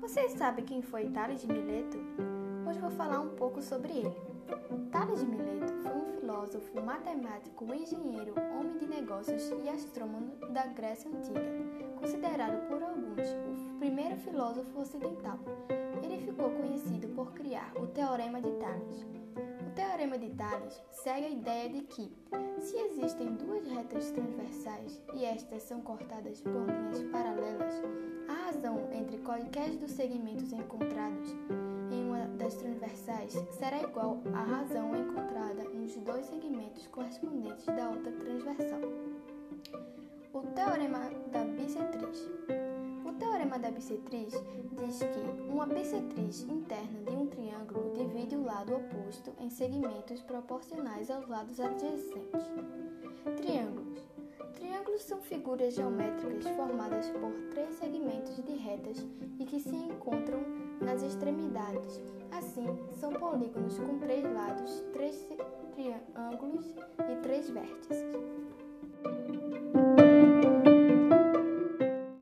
Vocês sabem quem foi Tales de Mileto? Hoje vou falar um pouco sobre ele. Tales de Mileto foi um filósofo, matemático, engenheiro, homem de negócios e astrônomo da Grécia Antiga, considerado por alguns o primeiro filósofo ocidental. Ele ficou conhecido por criar o Teorema de Tales. O Teorema de Tales segue a ideia de que, se existem duas retas transversais e estas são cortadas por linhas paralelas, razão entre quaisquer dos segmentos encontrados em uma das transversais será igual à razão encontrada nos dois segmentos correspondentes da outra transversal. O Teorema da Bissetriz. O Teorema da Bissetriz diz que uma bissetriz interna de um triângulo divide o lado oposto em segmentos proporcionais aos lados adjacentes. Triângulos. Triângulos são figuras geométricas formadas por três segmentos retas e que se encontram nas extremidades. Assim, são polígonos com três lados, três triângulos e três vértices.